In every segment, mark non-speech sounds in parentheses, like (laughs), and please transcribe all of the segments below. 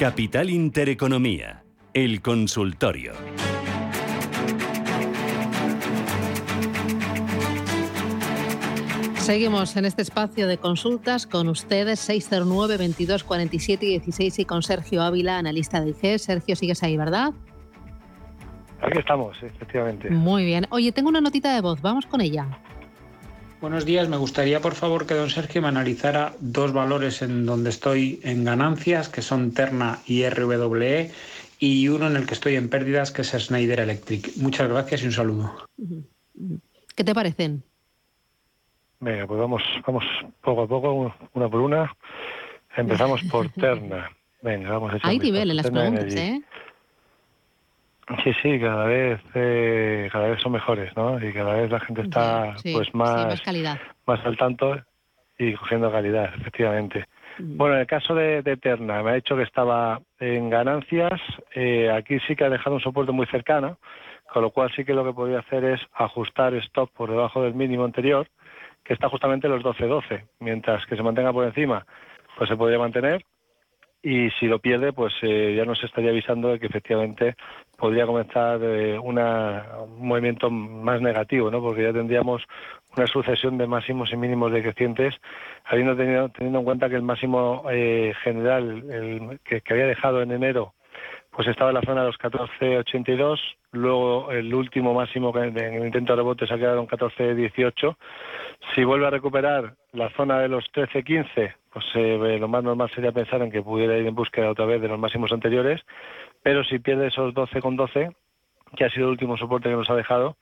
Capital Intereconomía, el consultorio. Seguimos en este espacio de consultas con ustedes 609 22 47 16 y con Sergio Ávila, analista de IG. Sergio, sigues ahí, ¿verdad? Aquí estamos, efectivamente. Muy bien. Oye, tengo una notita de voz, vamos con ella. Buenos días, me gustaría por favor que don Sergio me analizara dos valores en donde estoy en ganancias, que son Terna y RWE, y uno en el que estoy en pérdidas, que es Schneider Electric. Muchas gracias y un saludo. ¿Qué te parecen? Venga, pues vamos, vamos poco a poco, una por una. Empezamos por (laughs) Terna. Venga, vamos a Hay nivel en las preguntas, ¿eh? Sí, sí, cada vez eh, cada vez son mejores, ¿no? Y cada vez la gente está pues más, más, al tanto y cogiendo calidad, efectivamente. Mm. Bueno, en el caso de, de, Terna, me ha dicho que estaba en ganancias. Eh, aquí sí que ha dejado un soporte muy cercano, con lo cual sí que lo que podría hacer es ajustar stop por debajo del mínimo anterior, que está justamente los 12-12, mientras que se mantenga por encima, pues se podría mantener y si lo pierde, pues eh, ya nos estaría avisando de que efectivamente podría comenzar eh, una, un movimiento más negativo, ¿no? porque ya tendríamos una sucesión de máximos y mínimos decrecientes, habiendo tenido, teniendo en cuenta que el máximo eh, general el, que, había dejado en enero pues estaba en la zona de los 14.82, luego el último máximo en el intento de rebote se ha quedado en 14.18. Si vuelve a recuperar la zona de los 13.15, pues eh, lo más normal sería pensar en que pudiera ir en búsqueda otra vez de los máximos anteriores, pero si pierde esos 12 con 12, que ha sido el último soporte que nos ha dejado,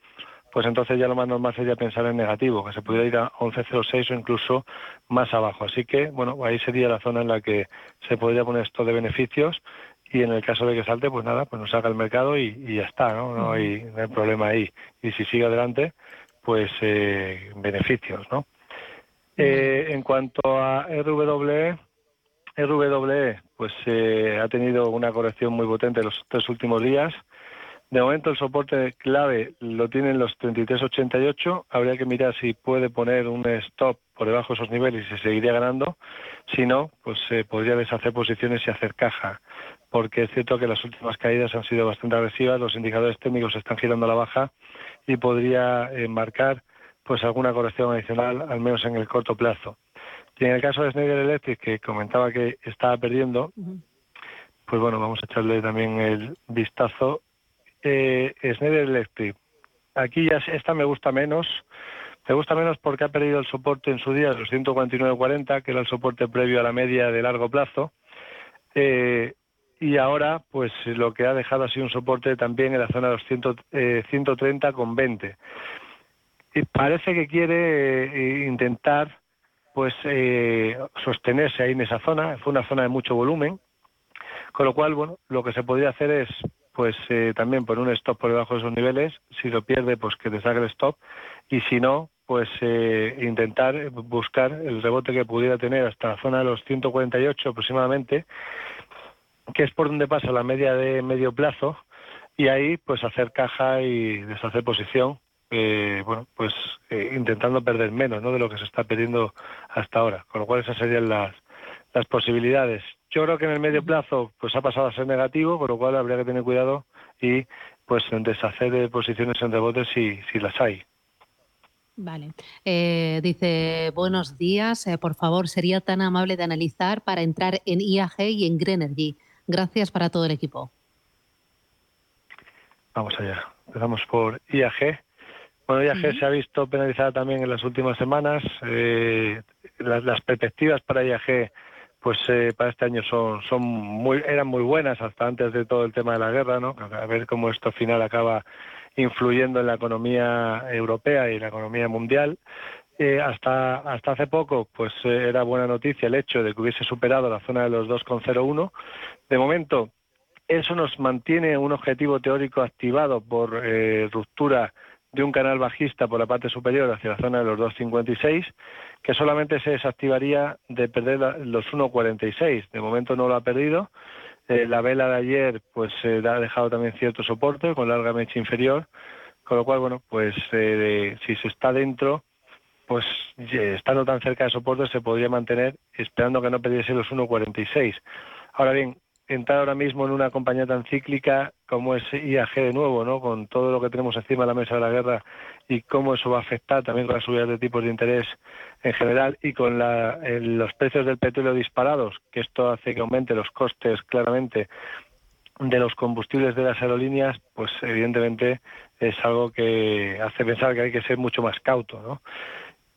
pues entonces ya lo más normal sería pensar en negativo, que se pudiera ir a 11.06 o incluso más abajo. Así que, bueno, ahí sería la zona en la que se podría poner esto de beneficios y en el caso de que salte, pues nada, pues nos saca el mercado y, ya está, ¿no? No hay, no hay problema ahí. Y si sigue adelante, pues eh, beneficios, ¿no? Eh, en cuanto a RWE, RWE pues eh, ha tenido una corrección muy potente los tres últimos días. De momento el soporte clave lo tienen los 33.88. Habría que mirar si puede poner un stop por debajo de esos niveles y se seguiría ganando. Si no, pues se podría deshacer posiciones y hacer caja. Porque es cierto que las últimas caídas han sido bastante agresivas, los indicadores técnicos están girando a la baja y podría eh, marcar pues alguna corrección adicional, al menos en el corto plazo. Y en el caso de Schneider Electric, que comentaba que estaba perdiendo, pues bueno, vamos a echarle también el vistazo. Eh, Schneider Electric, aquí ya esta me gusta menos, me gusta menos porque ha perdido el soporte en su día, los 149.40, que era el soporte previo a la media de largo plazo. Eh, y ahora, pues lo que ha dejado ha sido un soporte también en la zona de los 100, eh, 130 con 20 parece que quiere eh, intentar pues eh, sostenerse ahí en esa zona, fue una zona de mucho volumen, con lo cual, bueno, lo que se podría hacer es pues eh, también poner un stop por debajo de esos niveles, si lo pierde, pues que te saque el stop, y si no, pues intentar buscar el rebote que pudiera tener hasta la zona de los 148 aproximadamente, que es por donde pasa la media de medio plazo, y ahí pues hacer caja y deshacer posición eh, bueno, pues eh, intentando perder menos ¿no? de lo que se está perdiendo hasta ahora, con lo cual esas serían las, las posibilidades. Yo creo que en el medio plazo pues ha pasado a ser negativo, con lo cual habría que tener cuidado y pues deshacer de posiciones en rebotes si, si las hay. Vale. Eh, dice, buenos días, por favor, sería tan amable de analizar para entrar en IAG y en Greenergy. Gracias para todo el equipo. Vamos allá. Empezamos por IAG. Bueno, IAG se ha visto penalizada también en las últimas semanas. Eh, las, perspectivas para IAG, pues eh, para este año son, son muy, eran muy buenas hasta antes de todo el tema de la guerra, ¿no? A ver cómo esto al final acaba influyendo en la economía europea y la economía mundial. Eh, hasta, hasta hace poco, pues eh, era buena noticia el hecho de que hubiese superado la zona de los 2,01. De momento, eso nos mantiene un objetivo teórico activado por eh, ruptura de un canal bajista por la parte superior hacia la zona de los 2,56, que solamente se desactivaría de perder los 1,46. De momento no lo ha perdido. la vela de ayer, pues ha dejado también cierto soporte con larga mecha inferior, con lo cual, bueno, pues si se está dentro, pues estando tan cerca de soporte se podría mantener esperando que no perdiese los 1.46. Ahora bien, entrar ahora mismo en una compañía tan cíclica como es IAG de nuevo, ¿no? Con todo lo que tenemos encima de la mesa de la guerra y cómo eso va a afectar también con las subidas de tipos de interés en general y con los precios del petróleo disparados, que esto hace que aumente los costes claramente de los combustibles de las aerolíneas, pues evidentemente es algo que hace pensar que hay que ser mucho más cauto, ¿no?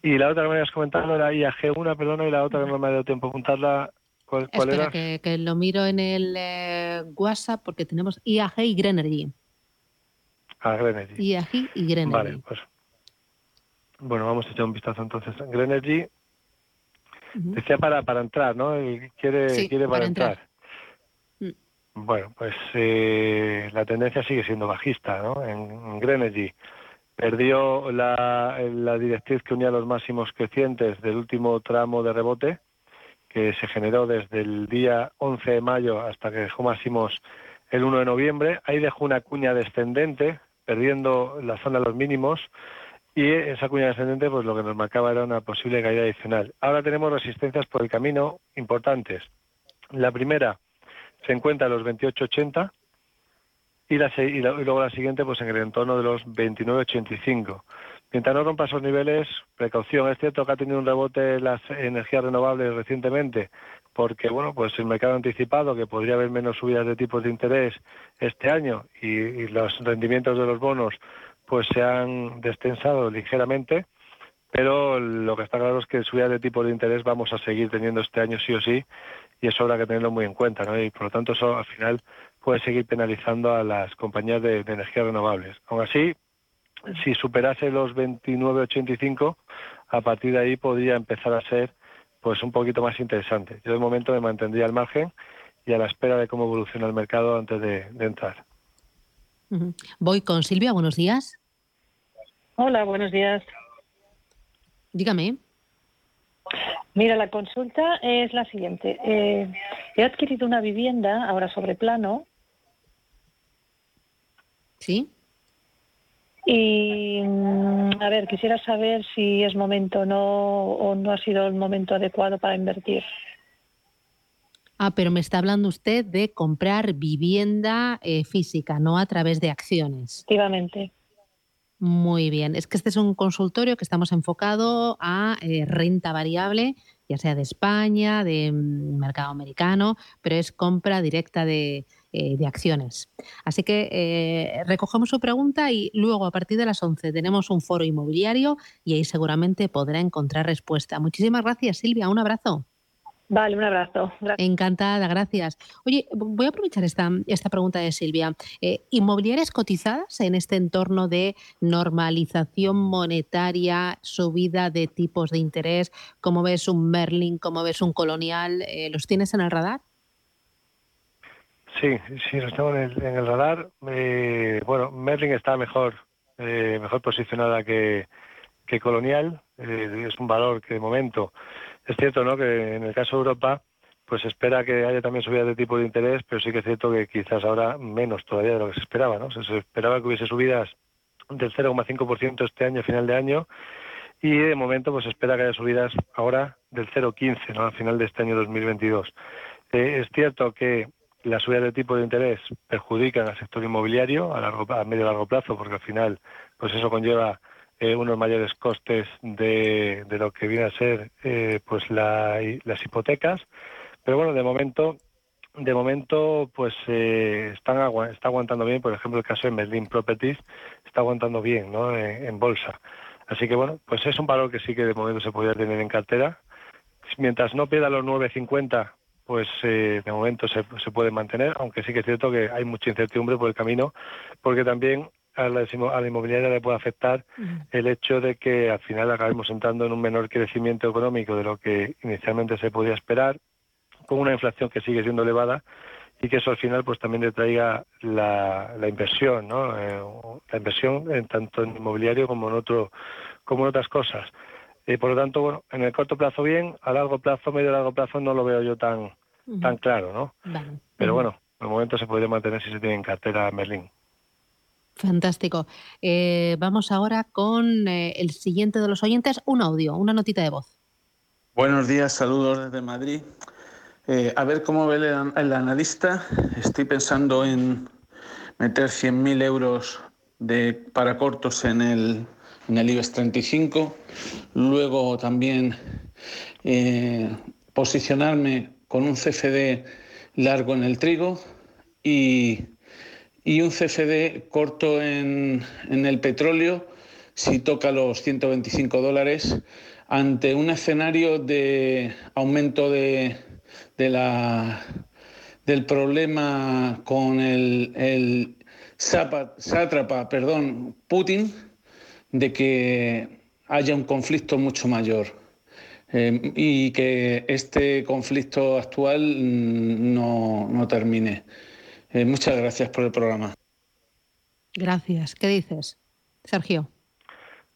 Y la otra que me habías comentado era IAG1, perdona, y la otra que no me ha dado tiempo a apuntarla, ¿cuál, cuál Espera, Que, que, lo miro en el eh, WhatsApp porque tenemos IAG y Grenergy. Ah, Grenergy. IAG y Grenergy. Vale, pues. Bueno, vamos a echar un vistazo entonces. Grenergy decía para, para entrar, ¿no? Quiere, sí, quiere para, entrar. Mm. Bueno, pues eh, la tendencia sigue siendo bajista, ¿no? En, en Grenergy perdió la, la directriz que unía los máximos crecientes del último tramo de rebote, que se generó desde el día 11 de mayo hasta que dejó máximos el 1 de noviembre. Ahí dejó una cuña descendente, perdiendo la zona de los mínimos, y esa cuña descendente pues lo que nos marcaba era una posible caída adicional. Ahora tenemos resistencias por el camino importantes. La primera se encuentra en los 28.80, y, la, y, luego la siguiente pues en el entorno de los 29,85. Mientras no rompa esos niveles, precaución. Es cierto que ha tenido un rebote las energías renovables recientemente, porque bueno, pues el mercado ha anticipado que podría haber menos subidas de tipos de interés este año y, los rendimientos de los bonos pues se han destensado ligeramente, pero lo que está claro es que subidas de tipos de interés vamos a seguir teniendo este año sí o sí y eso habrá que tenerlo muy en cuenta, ¿no? Y por lo tanto eso al final puede seguir penalizando a las compañías de, energías renovables. Aún así, si superase los 29,85, a partir de ahí podría empezar a ser pues un poquito más interesante. Yo de momento me mantendría al margen y a la espera de cómo evoluciona el mercado antes de, entrar. Voy con Silvia, buenos días. Hola, buenos días. Dígame. Mira, la consulta es la siguiente. Eh, he adquirido una vivienda ahora sobre plano Sí. Y mm, a ver, quisiera saber si es momento no o no ha sido el momento adecuado para invertir. Ah, pero me está hablando usted de comprar vivienda eh, física, no a través de acciones. Efectivamente. Muy bien. Es que este es un consultorio que estamos enfocado a eh, renta variable, ya sea de España, de mm, mercado americano, pero es compra directa de, eh, de acciones. Así que eh, recogemos su pregunta y luego a partir de las 11 tenemos un foro inmobiliario y ahí seguramente podrá encontrar respuesta. Muchísimas gracias, Silvia. Un abrazo. Vale, un abrazo. Encantada, gracias. Oye, voy a aprovechar esta, esta pregunta de Silvia. Eh, ¿Inmobiliarias cotizadas en este entorno de normalización monetaria, subida de tipos de interés? ¿Cómo ves un Merlin? ¿Cómo ves un Colonial? ¿Los tienes en el radar? Sí, sí, lo tengo en el, radar. Eh, bueno, Merlin está mejor, eh, mejor posicionada que, que Colonial. Eh, es un valor que de momento es cierto, ¿no? Que en el caso de Europa, pues espera que haya también subidas de tipo de interés, pero sí que es cierto que quizás ahora menos todavía de lo que se esperaba, ¿no? Se, esperaba que hubiese subidas del 0,5% este año, final de año, y de momento pues espera que haya subidas ahora del 0,15, ¿no? Al final de este año 2022. es cierto que las subidas de tipo de interés perjudican al sector inmobiliario a, largo, a medio y largo plazo, porque al final pues eso conlleva eh, unos mayores costes de, de, lo que viene a ser eh, pues las hipotecas. Pero bueno, de momento de momento pues eh, están está aguantando bien, por ejemplo el caso de Merlin Properties está aguantando bien ¿no? en, bolsa. Así que bueno, pues es un valor que sí que de momento se podría tener en cartera. Mientras no pierda los 9.50 pues eh, de momento se, se, puede mantener, aunque sí que es cierto que hay mucha incertidumbre por el camino, porque también a la, a la inmobiliaria le puede afectar el hecho de que al final acabemos entrando en un menor crecimiento económico de lo que inicialmente se podía esperar, con una inflación que sigue siendo elevada y que eso al final pues también le traiga la, la inversión, ¿no? Eh, la inversión en tanto en inmobiliario como en otro como en otras cosas. Y por lo tanto, bueno, en el corto plazo bien, a largo plazo, medio largo plazo no lo veo yo tan tan claro, ¿no? Pero bueno, en el momento se podría mantener si se tiene en cartera Merlín. Fantástico. Eh, vamos ahora con eh, el siguiente de los oyentes, un audio, una notita de voz. Buenos días, saludos desde Madrid. Eh, a ver cómo ve el, el, analista. Estoy pensando en meter 100.000 euros de, para cortos en el, en el IBEX 35. Luego también posicionarme con un CFD largo en el trigo y, un CFD corto en, el petróleo si toca los 125 dólares ante un escenario de aumento de, la, del problema con el, el sátrapa, perdón, Putin, de que haya un conflicto mucho mayor. Em, y que este conflicto actual mm, no, termine. Eh, muchas gracias por el programa. Gracias. ¿Qué dices, Sergio?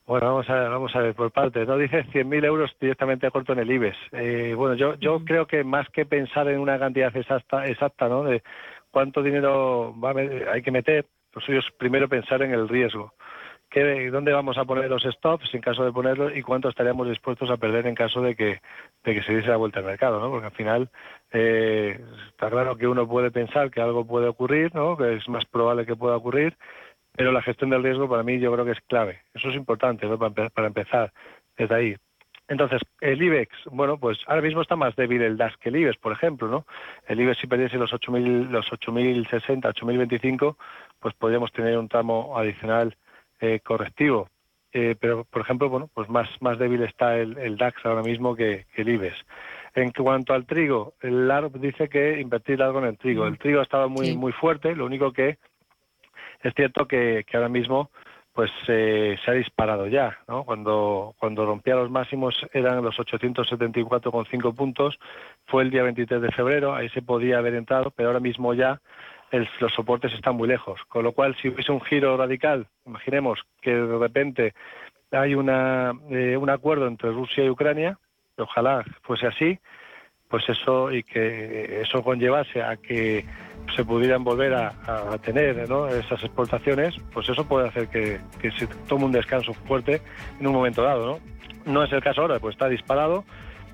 Bueno, vamos a ver, vamos a ver por parte. No dices 100.000 euros directamente a corto en el IBEX. Eh, bueno, yo, yo creo que más que pensar en una cantidad exacta, exacta ¿no? De cuánto dinero va hay que meter, pues es primero pensar en el riesgo. ¿Dónde vamos a poner los stops en caso de ponerlos y cuánto estaríamos dispuestos a perder en caso de que, se diese la vuelta al mercado? ¿no? Porque al final eh, está claro que uno puede pensar que algo puede ocurrir, ¿no? que es más probable que pueda ocurrir, pero la gestión del riesgo para mí yo creo que es clave. Eso es importante ¿no? para, para empezar desde ahí. Entonces, el IBEX, bueno, pues ahora mismo está más débil el DAX que el IBEX, por ejemplo, ¿no? El IBEX si perdiese los 8.000, los 8.060, 8.025, pues podríamos tener un tramo adicional eh, correctivo. Eh, pero, por ejemplo, bueno, pues más, más débil está el, DAX ahora mismo que, el IBEX. En cuanto al trigo, el LARP dice que invertir algo en el trigo. El trigo ha estado muy, muy fuerte, lo único que es cierto que, ahora mismo pues eh, se ha disparado ya, ¿no? Cuando, cuando rompía los máximos eran los 874,5 puntos, fue el día 23 de febrero, ahí se podía haber entrado, pero ahora mismo ya los soportes están muy lejos. Con lo cual, si hubiese un giro radical, imaginemos que de repente hay una, eh, un acuerdo entre Rusia y Ucrania, ojalá fuese así, pues eso y que eso conllevase a que se pudieran volver a, tener esas exportaciones, pues eso puede hacer que, que, se tome un descanso fuerte en un momento dado. ¿no? no es el caso ahora, pues está disparado,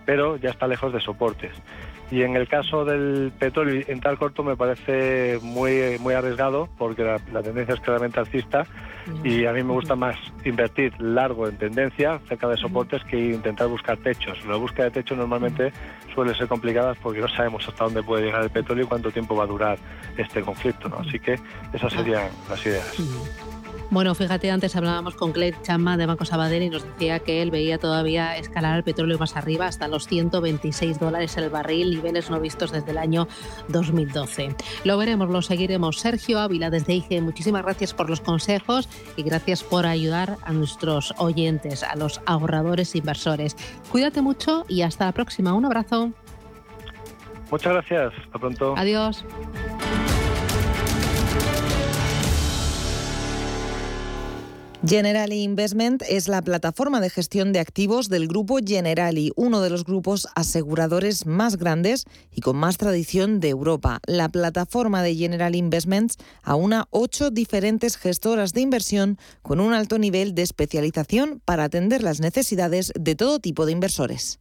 pero ya está lejos de soportes. Y en el caso del petróleo, entrar corto me parece muy, muy arriesgado porque la, tendencia es claramente alcista y a mí me gusta más invertir largo en tendencia cerca de soportes que intentar buscar techos. La búsqueda de techos normalmente suele ser complicada porque no sabemos hasta dónde puede llegar el petróleo y cuánto tiempo va a durar este conflicto. ¿no? Así que esas serían las ideas. Bueno, fíjate, antes hablábamos con Claire Chama de Banco Sabadell y nos decía que él veía todavía escalar el petróleo más arriba hasta los 126 dólares el barril, niveles no vistos desde el año 2012. Lo veremos, lo seguiremos. Sergio Ávila desde IGE, muchísimas gracias por los consejos y gracias por ayudar a nuestros oyentes, a los ahorradores e inversores. Cuídate mucho y hasta la próxima. Un abrazo. Muchas gracias. Hasta pronto. Adiós. Generali Investment es la plataforma de gestión de activos del grupo Generali, uno de los grupos aseguradores más grandes y con más tradición de Europa. La plataforma de Generali Investments aúna ocho diferentes gestoras de inversión con un alto nivel de especialización para atender las necesidades de todo tipo de inversores.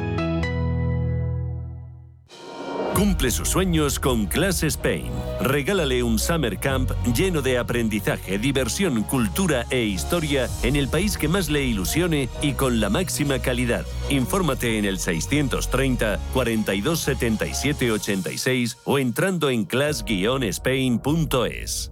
Cumple sus sueños con Class Spain. Regálale un summer camp lleno de aprendizaje, diversión, cultura e historia en el país que más le ilusione y con la máxima calidad. Infórmate en el 630 42 77 86 o entrando en class-spain.es.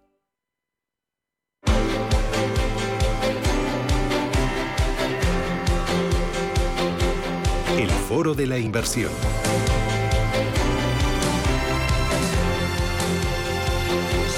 Foro de la inversión.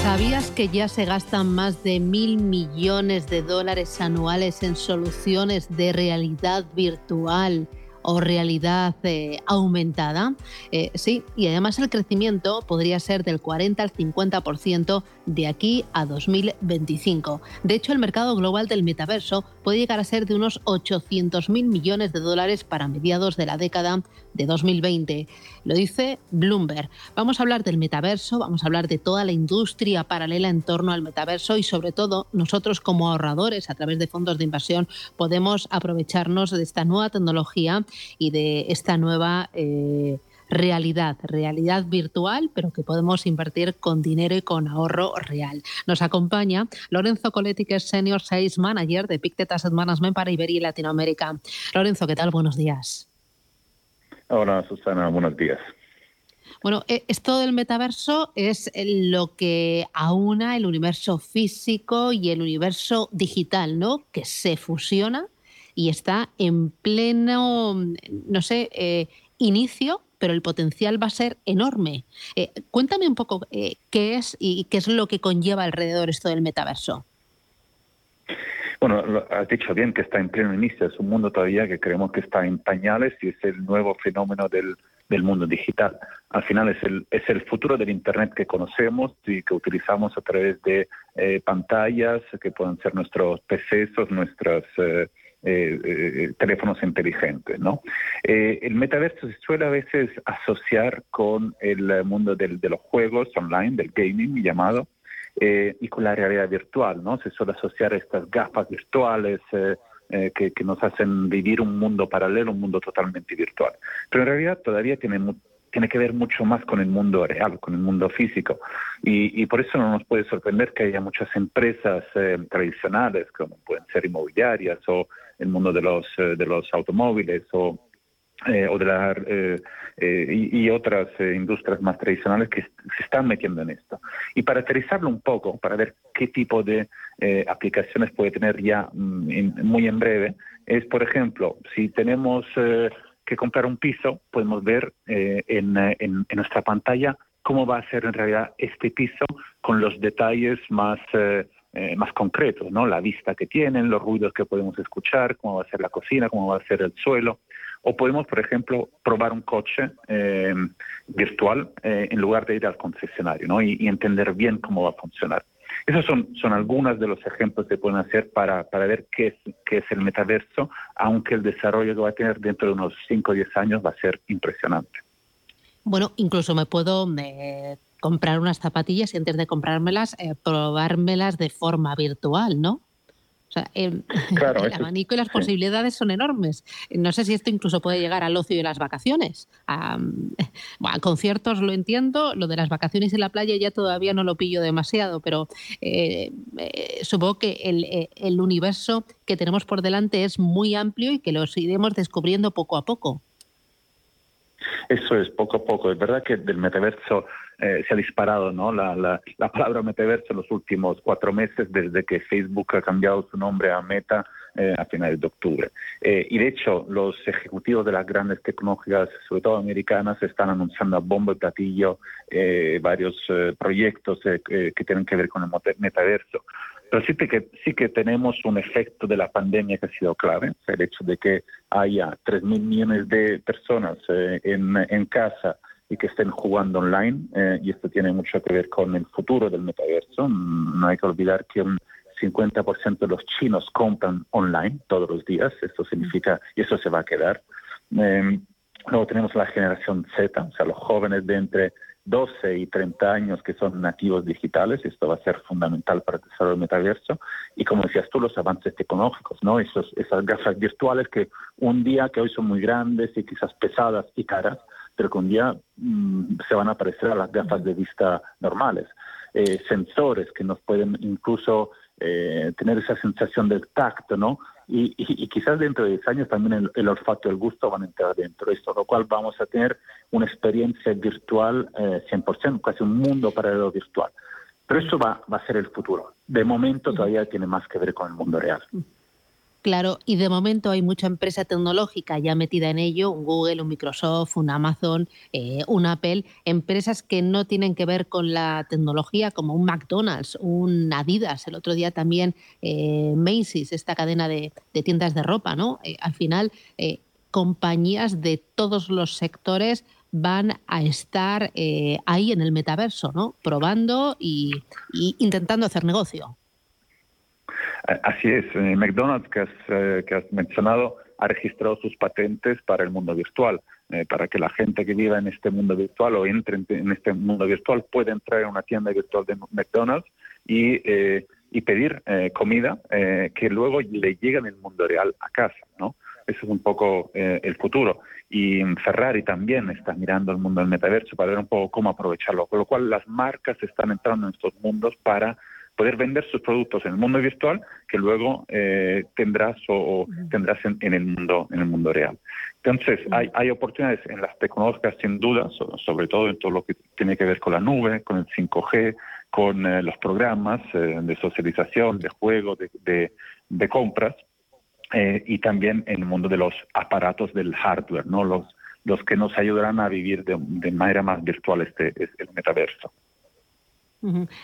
¿Sabías que ya se gastan más de mil millones de dólares anuales en soluciones de realidad virtual? O realidad eh, aumentada. Eh, sí, y además el crecimiento podría ser del 40 al 50% de aquí a 2025. De hecho, el mercado global del metaverso puede llegar a ser de unos 800 mil millones de dólares para mediados de la década de 2020. Lo dice Bloomberg. Vamos a hablar del metaverso, vamos a hablar de toda la industria paralela en torno al metaverso y sobre todo nosotros como ahorradores a través de fondos de inversión podemos aprovecharnos de esta nueva tecnología y de esta nueva... Eh, realidad, realidad virtual, pero que podemos invertir con dinero y con ahorro real. Nos acompaña Lorenzo Coletti, que es Senior Sales Manager de Pictet Asset Management para Iberia y Latinoamérica. Lorenzo, ¿qué tal? Buenos días. Hola, Susana, buenos días. Bueno, eh, esto del metaverso es lo que aúna el universo físico y el universo digital, ¿no? Que se fusiona y está en pleno, no sé, eh, inicio pero el potencial va a ser enorme. Eh, cuéntame un poco qué es y qué es lo que conlleva alrededor esto del metaverso. Bueno, has dicho bien que está en pleno inicio, es un mundo todavía que creemos que está en pañales y es el nuevo fenómeno del, mundo digital. Al final es el, es el futuro del Internet que conocemos y que utilizamos a través de eh, pantallas que pueden ser nuestros PCs, nuestras eh, eh, teléfonos inteligentes. ¿no? Eh, el metaverso se suele a veces asociar con el mundo de los juegos online, del gaming llamado, y con la realidad virtual. ¿no? Se suele asociar estas gafas virtuales. que, que, nos hacen vivir un mundo paralelo, un mundo totalmente virtual. Pero en realidad todavía tiene tiene que ver mucho más con el mundo real, con el mundo físico. Y, por eso no nos puede sorprender que haya muchas empresas eh, tradicionales, como pueden ser inmobiliarias o el mundo de los, eh, de los automóviles o, eh, o de la, y, otras industrias más tradicionales que se están metiendo en esto. Y para aterrizarlo un poco, para ver qué tipo de aplicaciones puede tener ya mm, muy en breve, es, por ejemplo, si tenemos que comprar un piso, podemos ver eh, en, en, nuestra pantalla cómo va a ser en realidad este piso con los detalles más, eh, eh, más concretos, ¿no? La vista que tienen, los ruidos que podemos escuchar, cómo va a ser la cocina, cómo va a ser el suelo. O podemos, por ejemplo, probar un coche virtual en lugar de ir al concesionario, ¿no? y entender bien cómo va a funcionar. Esos son, son algunos de los ejemplos que pueden hacer para, para ver qué es, qué es el metaverso, aunque el desarrollo que va a tener dentro de unos 5 o 10 años va a ser impresionante. Bueno, incluso me puedo eh, comprar unas zapatillas y antes de comprármelas, eh, probármelas de forma virtual, ¿no? O sea, el, (laughs) abanico y las posibilidades son enormes. No sé si esto incluso puede llegar al ocio y las vacaciones. A, (laughs) conciertos lo entiendo, lo de las vacaciones en la playa ya todavía no lo pillo demasiado, pero eh, eh, supongo que el, eh, el universo que tenemos por delante es muy amplio y que los iremos descubriendo poco a poco. Eso es poco a poco. Es verdad que del metaverso eh, se ha disparado ¿no? La, la, la, palabra metaverso en los últimos cuatro meses desde que Facebook ha cambiado su nombre a Meta eh, a finales de octubre. Eh, y de hecho, los ejecutivos de las grandes tecnológicas, sobre todo americanas, están anunciando a bombo y platillo varios proyectos que tienen que ver con el metaverso. Pero sí que, sí que tenemos un efecto de la pandemia que ha sido clave, el hecho de que haya 3.000 millones de personas en, en casa y que estén jugando online, eh, y esto tiene mucho que ver con el futuro del metaverso. Mm, no hay que olvidar que un 50% de los chinos compran online todos los días, esto significa, y eso se va a quedar. Em, luego tenemos la generación Z, o sea, los jóvenes de entre 12 y 30 años que son nativos digitales, esto va a ser fundamental para el desarrollo del metaverso, y como decías tú, los avances tecnológicos, ¿no? Esos, esas gafas virtuales que un día, que hoy son muy grandes y quizás pesadas y caras, pero que un día mm, se van a parecer a las gafas de vista normales. Eh, sensores que nos pueden incluso eh, tener esa sensación del tacto, ¿no? Y, quizás dentro de 10 años también el, olfato y el gusto van a entrar dentro de esto, lo cual vamos a tener una experiencia virtual eh, 100%, casi un mundo paralelo virtual. Pero eso va, va a ser el futuro. De momento todavía tiene más que ver con el mundo real. Claro, y de momento hay mucha empresa tecnológica ya metida en ello, un Google, un Microsoft, un Amazon, eh, un Apple, empresas que no tienen que ver con la tecnología, como un McDonald's, un Adidas, el otro día también eh, Macy's, esta cadena de, tiendas de ropa, ¿no? Eh, al final, compañías de todos los sectores van a estar ahí en el metaverso, ¿no? Probando y intentando hacer negocio. Así es, eh, McDonald's que has, eh, que has mencionado ha registrado sus patentes para el mundo virtual, eh, para que la gente que viva en este mundo virtual o entre en este mundo virtual pueda entrar en una tienda virtual de McDonald's y, y pedir comida que luego le llegue en el mundo real a casa, ¿no? Eso es un poco el futuro. Y Ferrari también está mirando el mundo del metaverso para ver un poco cómo aprovecharlo, con lo cual las marcas están entrando en estos mundos para poder vender sus productos en el mundo virtual que luego eh, tendrás o, tendrás en, el mundo en el mundo real. Entonces hay, hay oportunidades en las tecnologías sin duda, sobre todo en todo lo que tiene que ver con la nube, con el 5G, con eh, los programas eh, de socialización, de juego, de, de, compras y también en el mundo de los aparatos del hardware, no los los que nos ayudarán a vivir de, de manera más virtual este, este el metaverso.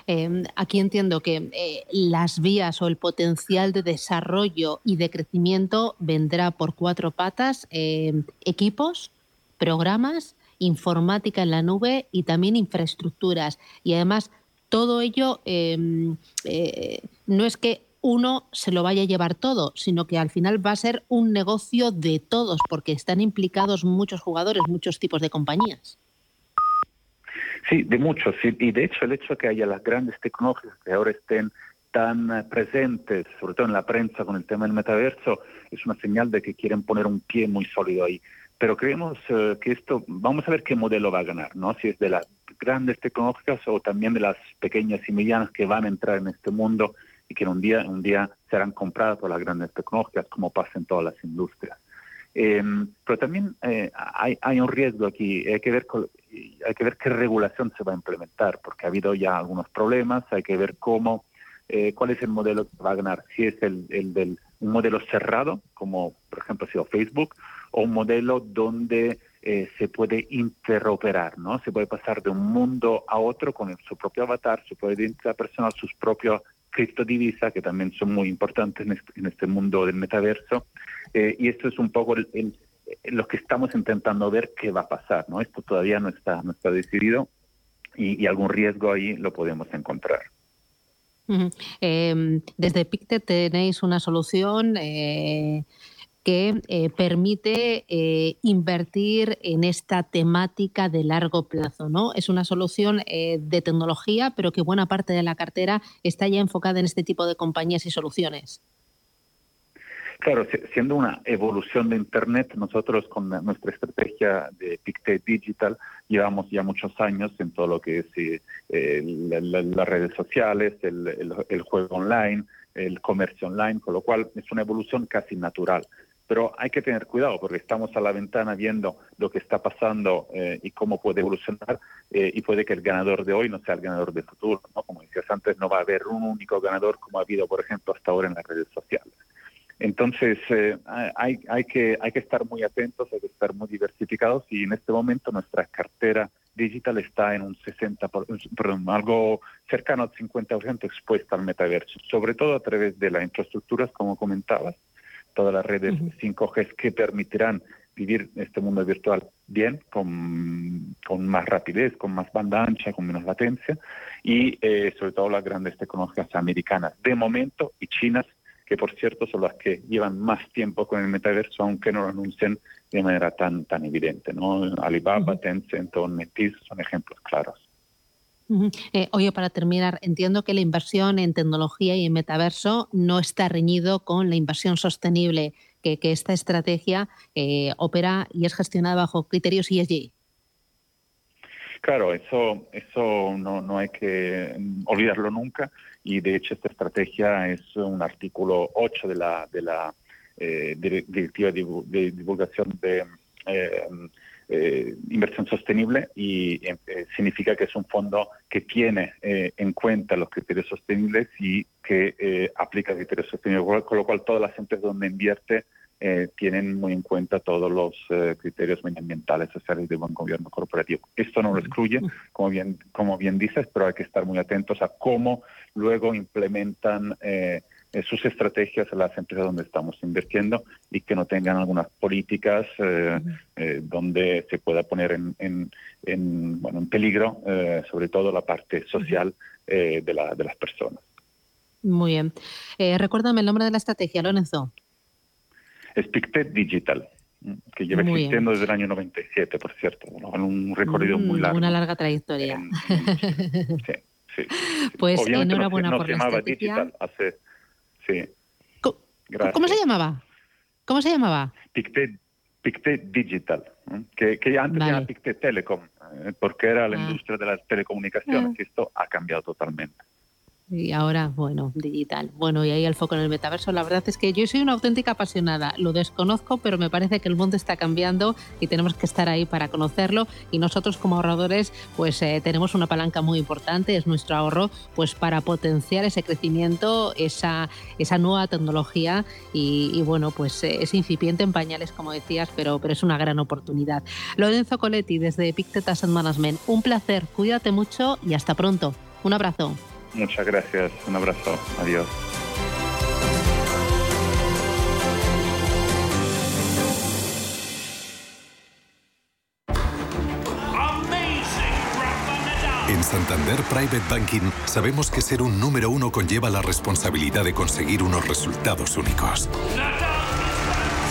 Em, aquí entiendo que eh, las vías o el potencial de desarrollo y de crecimiento vendrá por cuatro patas, em, equipos, programas, informática en la nube y también infraestructuras. Y además, todo ello em, eh, no es que uno se lo vaya a llevar todo, sino que al final va a ser un negocio de todos, porque están implicados muchos jugadores, muchos tipos de compañías. Sí, de muchos. Y de hecho el hecho de que haya las grandes tecnologías que ahora estén tan eh, presentes, sobre todo en la prensa con el tema del metaverso, es una señal de que quieren poner un pie muy sólido ahí. Pero creemos eh, que esto, vamos a ver qué modelo va a ganar, ¿no? Si es de las grandes tecnológicas o también de las pequeñas y medianas que van a entrar en este mundo y que un día, un día serán compradas por las grandes tecnológicas, como pasa en todas las industrias. Eh, pero también hay, hay, un riesgo aquí, hay que ver hay que ver qué regulación se va a implementar, porque ha habido ya algunos problemas, hay que ver cómo, eh, cuál es el modelo que va a ganar, si es el, el del un modelo cerrado, como por ejemplo ha sido Facebook, o un modelo donde eh, se puede interoperar, ¿no? Se puede pasar de un mundo a otro con su propio avatar, su propia identidad personal, sus propios criptodivisas, que también son muy importantes en este, este mundo del metaverso. Eh, y esto es un poco el, lo que estamos intentando ver qué va a pasar, ¿no? Esto todavía no está, no está decidido y, algún riesgo ahí lo podemos encontrar. Em, desde PICTE tenéis una solución eh, que eh, permite eh, invertir en esta temática de largo plazo. ¿no? Es una solución de tecnología, pero que buena parte de la cartera está ya enfocada en este tipo de compañías y soluciones. Claro, siendo una evolución de Internet, nosotros con nuestra estrategia de Pictet Digital llevamos ya muchos años en todo lo que es eh, las redes sociales, el, juego online, el comercio online, con lo cual es una evolución casi natural pero hay que tener cuidado porque estamos a la ventana viendo lo que está pasando eh, y cómo puede evolucionar eh, y puede que el ganador de hoy no sea el ganador del futuro. ¿no? Como decías antes, no va a haber un único ganador como ha habido, por ejemplo, hasta ahora en las redes sociales. Entonces, eh, hay, hay, que, hay que estar muy atentos, hay que estar muy diversificados y en este momento nuestra cartera digital está en un 60, perdón, algo cercano al 50% expuesta al metaverso, sobre todo a través de las infraestructuras, como comentabas, todas las redes 5G que permitirán vivir este mundo virtual bien, con, con, más rapidez, con más banda ancha, con menos latencia, y eh, sobre todo las grandes tecnologías americanas de momento y chinas que por cierto son las que llevan más tiempo con el metaverso, aunque no lo anuncien de manera tan, tan evidente. ¿no? Alibaba, Tencent o son ejemplos claros. Eh, oye, para terminar, entiendo que la inversión en tecnología y en metaverso no está reñido con la inversión sostenible, que, esta estrategia eh, opera y es gestionada bajo criterios ESG. Claro, eso, eso no, no hay que olvidarlo nunca. Y de hecho esta estrategia es un artículo 8 de la, de la eh, Directiva de Divulgación de eh, eh, Inversión Sostenible y significa que es un fondo que tiene en cuenta los criterios sostenibles y que aplica criterios sostenibles, con lo cual todas las empresas donde invierte eh, tienen muy en cuenta todos los eh, criterios medioambientales, sociales de buen gobierno corporativo. Esto no lo excluye, como bien, como bien dices, pero hay que estar muy atentos a cómo luego implementan eh, sus estrategias a las empresas donde estamos invirtiendo y que no tengan algunas políticas donde se pueda poner en, en, bueno, en peligro, sobre todo la parte social de, la, de las personas. Muy bien. recuérdame el nombre de la estrategia, Lorenzo es Pictet Digital, que lleva existiendo desde el año 97, por cierto, en un recorrido muy mm, largo. Una larga trayectoria. (laughs) sí, sí, Pues enhorabuena por se llamaba Digital hace... Sí. ¿Cómo, se llamaba? ¿Cómo se llamaba? Pictet, Pictet Digital, que, que, antes llamaba Pictet Telecom, eh, porque era la ah. industria de las telecomunicaciones, y ah. esto ha cambiado totalmente. Y ahora, bueno, digital. Bueno, y ahí el foco en el metaverso. La verdad es que yo soy una auténtica apasionada. Lo desconozco, pero me parece que el mundo está cambiando y tenemos que estar ahí para conocerlo. Y nosotros como ahorradores, pues eh, tenemos una palanca muy importante, es nuestro ahorro, pues para potenciar ese crecimiento, esa, esa nueva tecnología. Y, bueno, pues eh, es incipiente en pañales, como decías, pero, pero es una gran oportunidad. Lorenzo Coletti, desde Pictet Asset Management. Un placer, cuídate mucho y hasta pronto. Un abrazo. Muchas gracias, un abrazo, adiós. En Santander Private Banking sabemos que ser un número uno conlleva la responsabilidad de conseguir unos resultados únicos.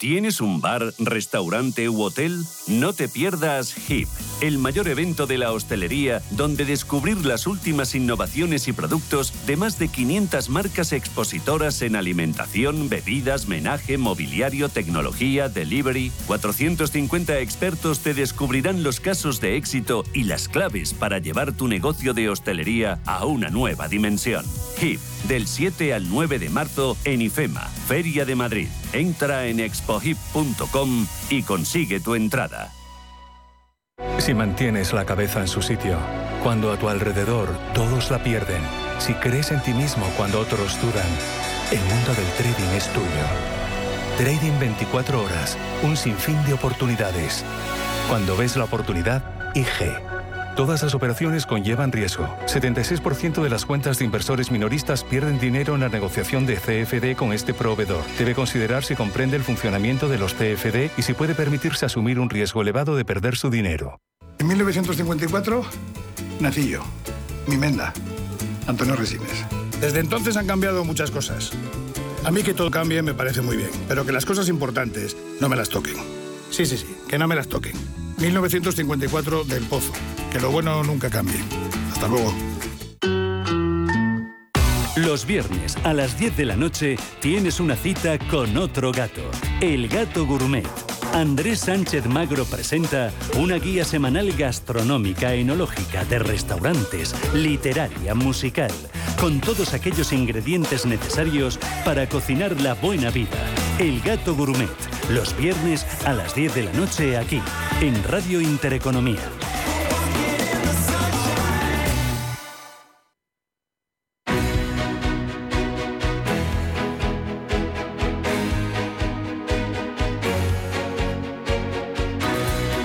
¿Tienes un bar, restaurante u hotel? No te pierdas HIP, el mayor evento de la hostelería donde descubrir las últimas innovaciones y productos de más de 500 marcas expositoras en alimentación, bebidas, menaje, mobiliario, tecnología, delivery. 450 expertos te descubrirán los casos de éxito y las claves para llevar tu negocio de hostelería a una nueva dimensión. HIP, del 7 al 9 de marzo en IFEMA, Feria de Madrid. Entra en expohip.com y consigue tu entrada. Si mantienes la cabeza en su sitio, cuando a tu alrededor todos la pierden, si crees en ti mismo cuando otros dudan, el mundo del trading es tuyo. Trading 24 horas, un sinfín de oportunidades. Cuando ves la oportunidad, IG. Todas las operaciones conllevan riesgo. 76% de las cuentas de inversores minoristas pierden dinero en la negociación de CFD con este proveedor. Debe considerar si comprende el funcionamiento de los CFD y si puede permitirse asumir un riesgo elevado de perder su dinero. En 1954 nací yo, mi menda, Antonio Resines. Desde entonces han cambiado muchas cosas. A mí que todo cambie me parece muy bien, pero que las cosas importantes no me las toquen. Sí, sí, sí, que no me las toquen. 1954 del Pozo. Que lo bueno nunca cambie. Hasta luego. Los viernes a las 10 de la noche tienes una cita con otro gato, el gato gourmet. Andrés Sánchez Magro presenta una guía semanal gastronómica, enológica, de restaurantes, literaria, musical, con todos aquellos ingredientes necesarios para cocinar la buena vida. El Gato Gourmet, los viernes a las 10 de la noche aquí, en Radio Intereconomía.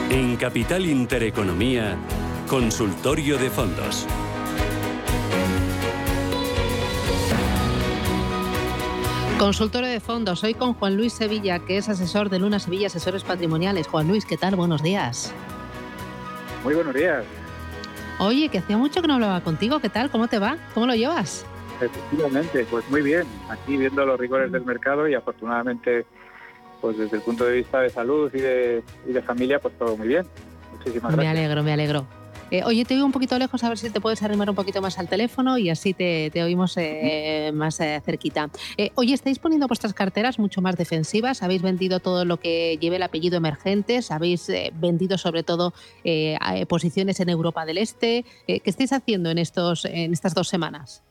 En Capital Intereconomía, Consultorio de Fondos. Consultorio de fondos, hoy con Juan Luis Sevilla, que es asesor de Luna Sevilla Asesores Patrimoniales. Juan Luis, ¿qué tal? Buenos días. Muy buenos días. Oye, que hacía mucho que no hablaba contigo, ¿qué tal? ¿Cómo te va? ¿Cómo lo llevas? Efectivamente, pues muy bien. Aquí viendo los rigores del mercado y afortunadamente, pues desde el punto de vista de salud y de, y de familia, pues todo muy bien. Muchísimas gracias. Me alegro, me alegro. Eh, oye, te oigo un poquito lejos, a ver si te puedes arrimar un poquito más al teléfono y así te, oímos eh, más eh, cerquita. oye, estáis poniendo vuestras carteras mucho más defensivas, habéis vendido todo lo que lleve el apellido emergentes, habéis vendido sobre todo posiciones en Europa del Este. ¿Qué estáis haciendo en, estos, en estas dos semanas?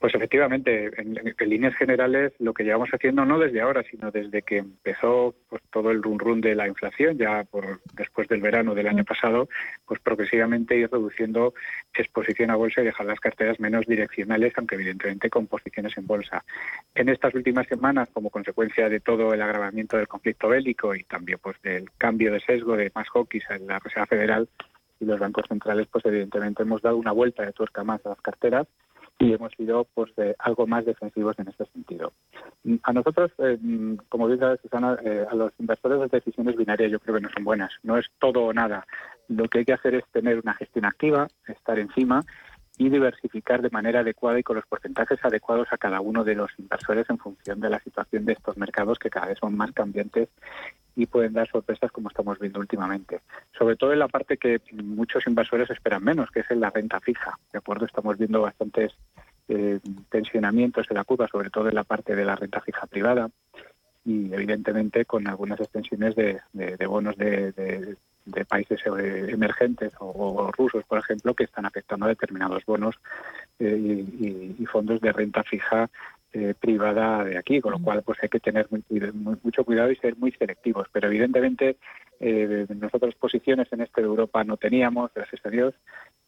Pues efectivamente, en, líneas generales, lo que llevamos haciendo no desde ahora, sino desde que empezó pues, todo el run run de la inflación, ya por después del verano del año pasado, pues progresivamente ir reduciendo exposición a bolsa y dejar las carteras menos direccionales, aunque evidentemente con posiciones en bolsa. En estas últimas semanas, como consecuencia de todo el agravamiento del conflicto bélico y también pues del cambio de sesgo de más hawkies en la Reserva Federal y los bancos centrales, pues evidentemente hemos dado una vuelta de tuerca más a las carteras y hemos sido pues algo más defensivos en este sentido. A nosotros, eh, como dice Susana, eh, a los inversores las decisiones binarias yo creo que no son buenas. No es todo o nada. Lo que hay que hacer es tener una gestión activa, estar encima y diversificar de manera adecuada y con los porcentajes adecuados a cada uno de los inversores en función de la situación de estos mercados que cada vez son más cambiantes y pueden dar sorpresas como estamos viendo últimamente. Sobre todo en la parte que muchos inversores esperan menos, que es en la renta fija. De acuerdo, estamos viendo bastantes eh, tensionamientos en la curva, sobre todo en la parte de la renta fija privada y evidentemente con algunas extensiones de, bonos de, países eh, emergentes o, rusos, por ejemplo, que están afectando a determinados bonos eh, y, fondos de renta fija eh, privada de aquí, con lo cual pues hay que tener mucho cuidado y ser muy selectivos. Pero evidentemente nosotros posiciones en este de Europa no teníamos, gracias a Dios,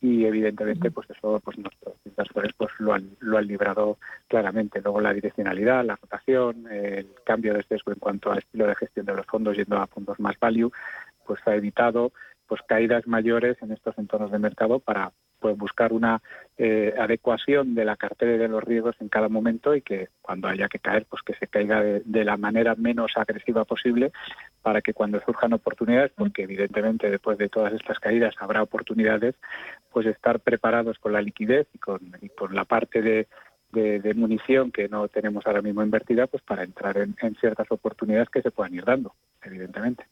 y evidentemente pues eso pues nuestros inversores pues lo han, lo han librado claramente. Luego la direccionalidad, la rotación, el cambio de sesgo en cuanto al estilo de gestión de los fondos yendo a fondos más value, pues ha evitado pues caídas mayores en estos entornos de mercado para pues buscar una eh, adecuación de la cartera y de los riesgos en cada momento y que cuando haya que caer pues que se caiga de, la manera menos agresiva posible para que cuando surjan oportunidades porque evidentemente después de todas estas caídas habrá oportunidades pues estar preparados con la liquidez y con, la parte de, munición que no tenemos ahora mismo invertida pues para entrar en, ciertas oportunidades que se puedan ir dando evidentemente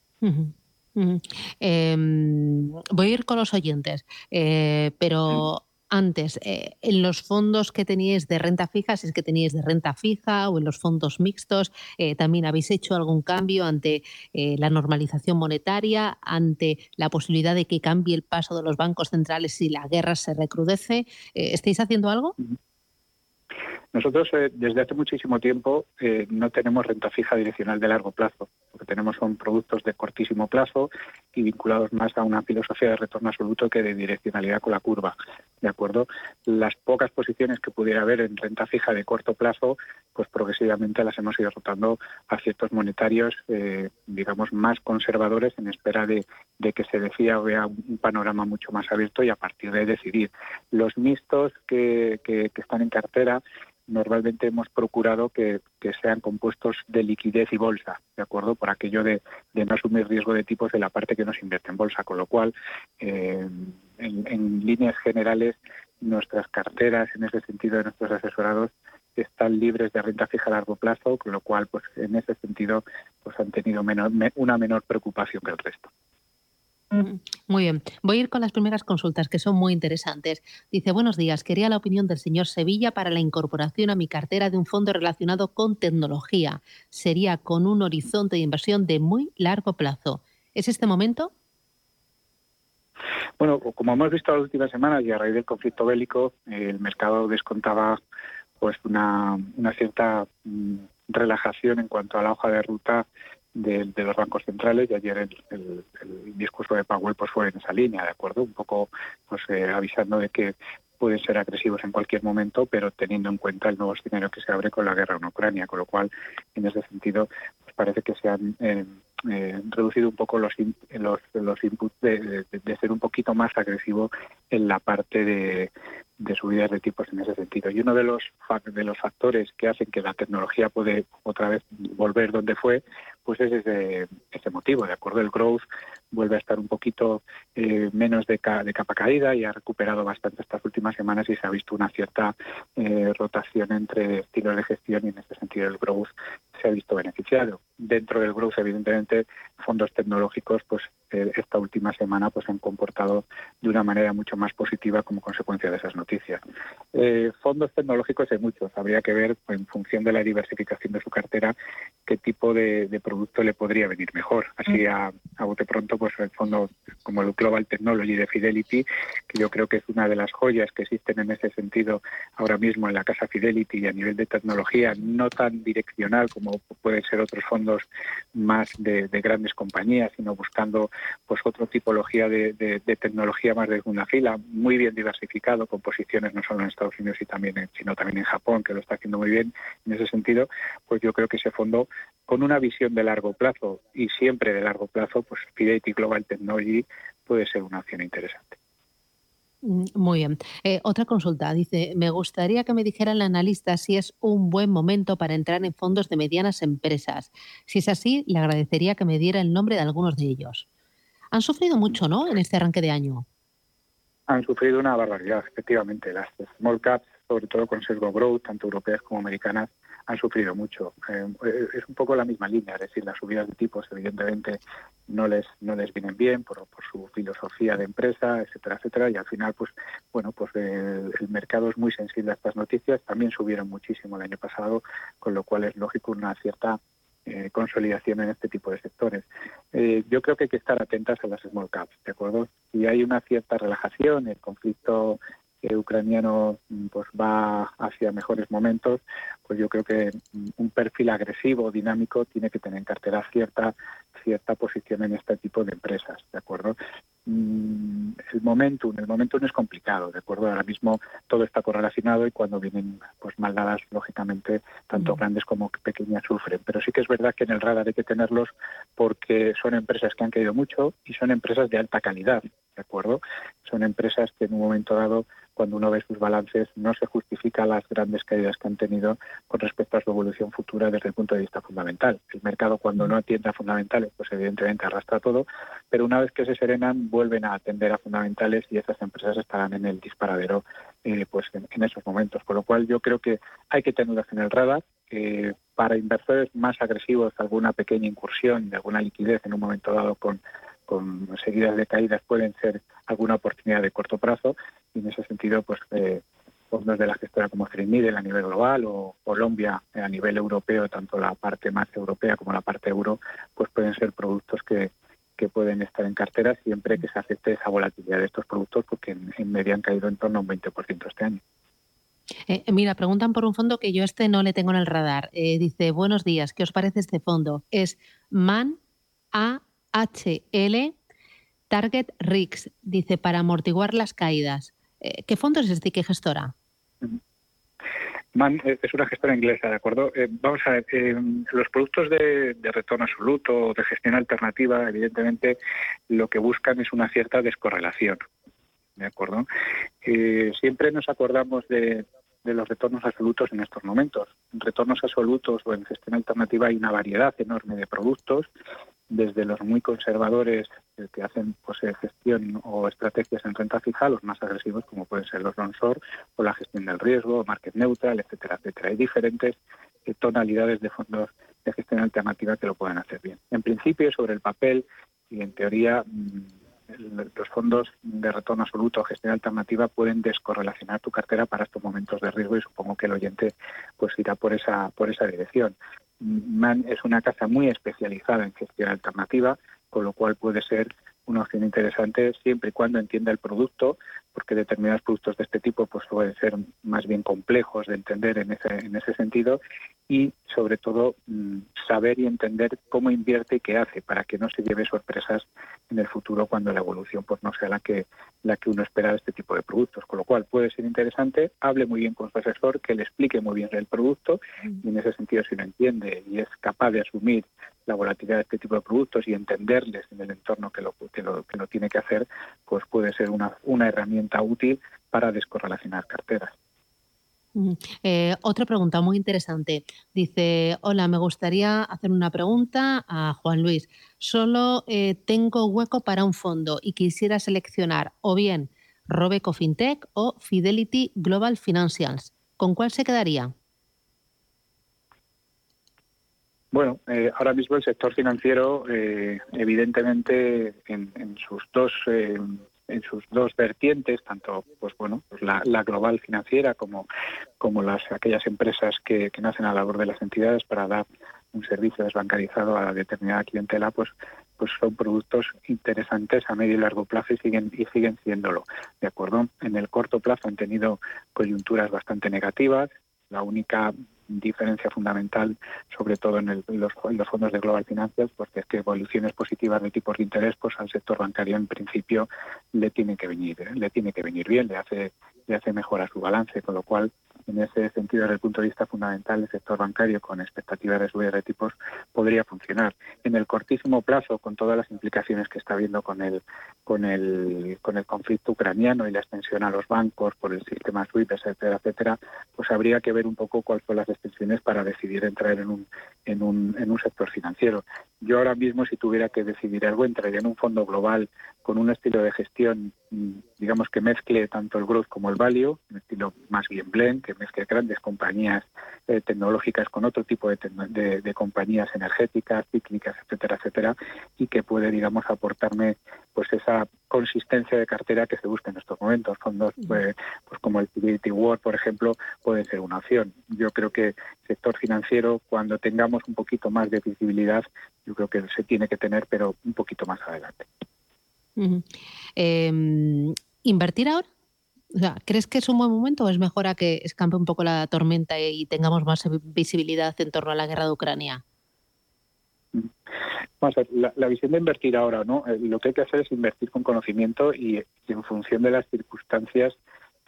Em, voy a ir con los oyentes, eh, pero antes, eh, en los fondos que teníais de renta fija, si es que teníais de renta fija o en los fondos mixtos, eh, también habéis hecho algún cambio ante la normalización monetaria, ante la posibilidad de que cambie el paso de los bancos centrales si la guerra se recrudece. ¿Estáis haciendo algo? Nosotros eh, desde hace muchísimo tiempo eh, no tenemos renta fija direccional de largo plazo. Lo que tenemos son productos de cortísimo plazo y vinculados más a una filosofía de retorno absoluto que de direccionalidad con la curva. ¿De acuerdo? Las pocas posiciones que pudiera haber en renta fija de corto plazo, pues progresivamente las hemos ido rotando a ciertos monetarios, eh, digamos, más conservadores en espera de, que se decía vea un panorama mucho más abierto y a partir de decidir. Los mixtos que están en cartera normalmente hemos procurado que, sean compuestos de liquidez y bolsa, ¿de acuerdo? Por aquello de, no asumir riesgo de tipos de la parte que nos invierte en bolsa, con lo cual, eh, en, líneas generales, nuestras carteras en ese sentido de nuestros asesorados están libres de renta fija a largo plazo, con lo cual, pues en ese sentido, pues han tenido menor, una menor preocupación que el resto. Muy bien. Voy a ir con las primeras consultas que son muy interesantes. Dice, buenos días, quería la opinión del señor Sevilla para la incorporación a mi cartera de un fondo relacionado con tecnología. Sería con un horizonte de inversión de muy largo plazo. ¿Es este momento? Bueno, como hemos visto las últimas semanas y a raíz del conflicto bélico, el mercado descontaba pues una, una cierta mm, relajación en cuanto a la hoja de ruta de, los bancos centrales y ayer el, discurso de Powell pues fue en esa línea, ¿de acuerdo? Un poco pues eh, avisando de que pueden ser agresivos en cualquier momento, pero teniendo en cuenta el nuevo escenario que se abre con la guerra en Ucrania, con lo cual, en ese sentido, pues parece que se han eh, eh, reducido un poco los, los, los inputs de, ser un poquito más agresivo en la parte de, de subidas de tipos en ese sentido. Y uno de los de los factores que hacen que la tecnología puede otra vez volver donde fue, pues es ese, motivo. De acuerdo, el growth vuelve a estar un poquito eh, menos de, de, capa caída y ha recuperado bastante estas últimas semanas y se ha visto una cierta eh, rotación entre estilos de gestión y en ese sentido el growth se ha visto beneficiado. Dentro del growth, evidentemente, fondos tecnológicos, pues eh, esta última semana, pues han comportado de una manera mucho más positiva como consecuencia de esas noticias. Fondos tecnológicos hay muchos. Habría que ver, en función de la diversificación de su cartera, qué tipo de, producto le podría venir mejor. Así mm. a, a bote pronto, pues el fondo como el Global Technology de Fidelity, que yo creo que es una de las joyas que existen en ese sentido ahora mismo en la casa Fidelity y a nivel de tecnología, no tan direccional como pueden ser otros fondos más de, grandes compañías, sino buscando pues otra tipología de, tecnología más de una fila, muy bien diversificado, con posiciones no solo en Estados Unidos y también sino también en Japón, que lo está haciendo muy bien en ese sentido, pues yo creo que ese fondo, con una visión de largo plazo y siempre de largo plazo, pues Fidelity Global Technology puede ser una opción interesante. Mm, muy bien. Eh, otra consulta. Dice, me gustaría que me dijera el analista si es un buen momento para entrar en fondos de medianas empresas. Si es así, le agradecería que me diera el nombre de algunos de ellos. Han sufrido mucho, ¿no?, en este arranque de año. Han sufrido una barbaridad, efectivamente. Las small caps, sobre todo con sesgo growth, tanto europeas como americanas, han sufrido mucho. Eh, es un poco la misma línea, es decir, las subidas de tipos evidentemente no les no les vienen bien por, su filosofía de empresa, etcétera, etcétera, y al final, pues bueno, pues eh, el mercado es muy sensible a estas noticias. También subieron muchísimo el año pasado, con lo cual es lógico una cierta eh, consolidación en este tipo de sectores. yo creo que hay que estar atentas a las small caps, ¿de acuerdo? Si hay una cierta relajación, el conflicto ucraniano pues va hacia mejores momentos, pues yo creo que un perfil agresivo, dinámico, tiene que tener en cartera cierta cierta posición en este tipo de empresas, ¿de acuerdo? Mm, el momentum, el momentum es complicado, ¿de acuerdo? Ahora mismo todo está correlacionado y cuando vienen pues maldadas, lógicamente, tanto grandes como pequeñas sufren. Pero sí que es verdad que en el radar hay que tenerlos porque son empresas que han caído mucho y son empresas de alta calidad, ¿de acuerdo? Son empresas que en un momento dado cuando uno ve sus balances, no se justifica las grandes caídas que han tenido con respecto a su evolución futura desde el punto de vista fundamental. El mercado, cuando no atiende a fundamentales, pues evidentemente arrastra todo, pero una vez que se serenan, vuelven a atender a fundamentales y esas empresas estarán en el disparadero eh, pues en, esos momentos. Con lo cual, yo creo que hay que tenerlas en el radar. para inversores más agresivos, alguna pequeña incursión de alguna liquidez en un momento dado con con seguidas de caídas pueden ser alguna oportunidad de corto plazo y en ese sentido pues eh, fondos de la gestora como Middle a nivel global o Colombia a nivel europeo, tanto la parte más europea como la parte euro, pues pueden ser productos que, que pueden estar en cartera siempre que se acepte esa volatilidad de estos productos porque en, media han caído en torno a un 20% este año. Eh, mira, preguntan por un fondo que yo este no le tengo en el radar. Eh, dice, buenos días, ¿qué os parece este fondo? Es MAN A HL Target RIX, dice, para amortiguar las caídas. Eh, ¿Qué fondo es este qué gestora? Eh, es una gestora inglesa, ¿de acuerdo? Eh, vamos a ver, los productos de, retorno absoluto o de gestión alternativa, evidentemente, lo que buscan es una cierta descorrelación, ¿de acuerdo? siempre nos acordamos de, de los retornos absolutos en estos momentos. En retornos absolutos o en gestión alternativa hay una variedad enorme de productos desde los muy conservadores que hacen pues, gestión o estrategias en renta fija, los más agresivos como pueden ser los long o la gestión del riesgo, market neutral, etcétera, etcétera. Hay diferentes eh, tonalidades de fondos de gestión alternativa que lo pueden hacer bien. En principio, sobre el papel y en teoría, mm, los fondos de retorno absoluto o gestión alternativa pueden descorrelacionar tu cartera para estos momentos de riesgo y supongo que el oyente pues irá por esa por esa dirección. Man es una casa muy especializada en gestión alternativa, con lo cual puede ser una opción interesante siempre y cuando entienda el producto, porque determinados productos de este tipo pues pueden ser más bien complejos de entender en ese, en ese sentido y sobre todo mm, saber y entender cómo invierte y qué hace para que no se lleve sorpresas en el futuro cuando la evolución pues no sea la que la que uno espera de este tipo de productos, con lo cual puede ser interesante, hable muy bien con su asesor, que le explique muy bien el producto y en ese sentido si lo entiende y es capaz de asumir la volatilidad de este tipo de productos y entenderles en el entorno que lo, que lo, que lo tiene que hacer, pues puede ser una, una herramienta útil para descorrelacionar carteras. Eh, otra pregunta muy interesante. Dice, hola, me gustaría hacer una pregunta a Juan Luis. Solo eh, tengo hueco para un fondo y quisiera seleccionar o bien Robeco FinTech o Fidelity Global Financials. ¿Con cuál se quedaría? Bueno, eh, ahora mismo el sector financiero, evidentemente, en, sus dos en sus dos vertientes, tanto pues bueno, pues la, global financiera como como las aquellas empresas que, que nacen a la labor de las entidades para dar un servicio desbancarizado a determinada clientela, pues pues son productos interesantes a medio y largo plazo y siguen y siguen siéndolo, de acuerdo. En el corto plazo han tenido coyunturas bastante negativas. La única diferencia fundamental, sobre todo en, los, fondos de Global Financials, porque es que evoluciones positivas de tipos de interés, pues al sector bancario en principio le tiene que venir, le tiene que venir bien, le hace, le hace mejor a su balance, con lo cual en ese sentido, desde el punto de vista fundamental, el sector bancario con expectativas de subida de tipos podría funcionar. En el cortísimo plazo, con todas las implicaciones que está habiendo con el, con el, con el conflicto ucraniano y la extensión a los bancos por el sistema SWIFT, etcétera, etcétera, pues habría que ver un poco cuáles son las extensiones para decidir entrar en un, en un, en un sector financiero. Yo ahora mismo, si tuviera que decidir algo, entraría en un fondo global con un estilo de gestión, digamos, que mezcle tanto el growth como el value, un estilo más bien blend, que mezcle grandes compañías eh, tecnológicas con otro tipo de, compañías energéticas, cíclicas, etcétera, etcétera, y que puede, digamos, aportarme pues esa consistencia de cartera que se busca en estos momentos. Fondos pues, pues como el Fidelity World, por ejemplo, pueden ser una opción. Yo creo que el sector financiero, cuando tengamos un poquito más de visibilidad, yo creo que se tiene que tener, pero un poquito más adelante. Em, ¿Invertir ahora? ¿Crees que es un buen momento o es mejor a que escampe un poco la tormenta y tengamos más visibilidad en torno a la guerra de Ucrania? La, la, visión de invertir ahora, ¿no? Eh, lo que hay que hacer es invertir con conocimiento y en función de las circunstancias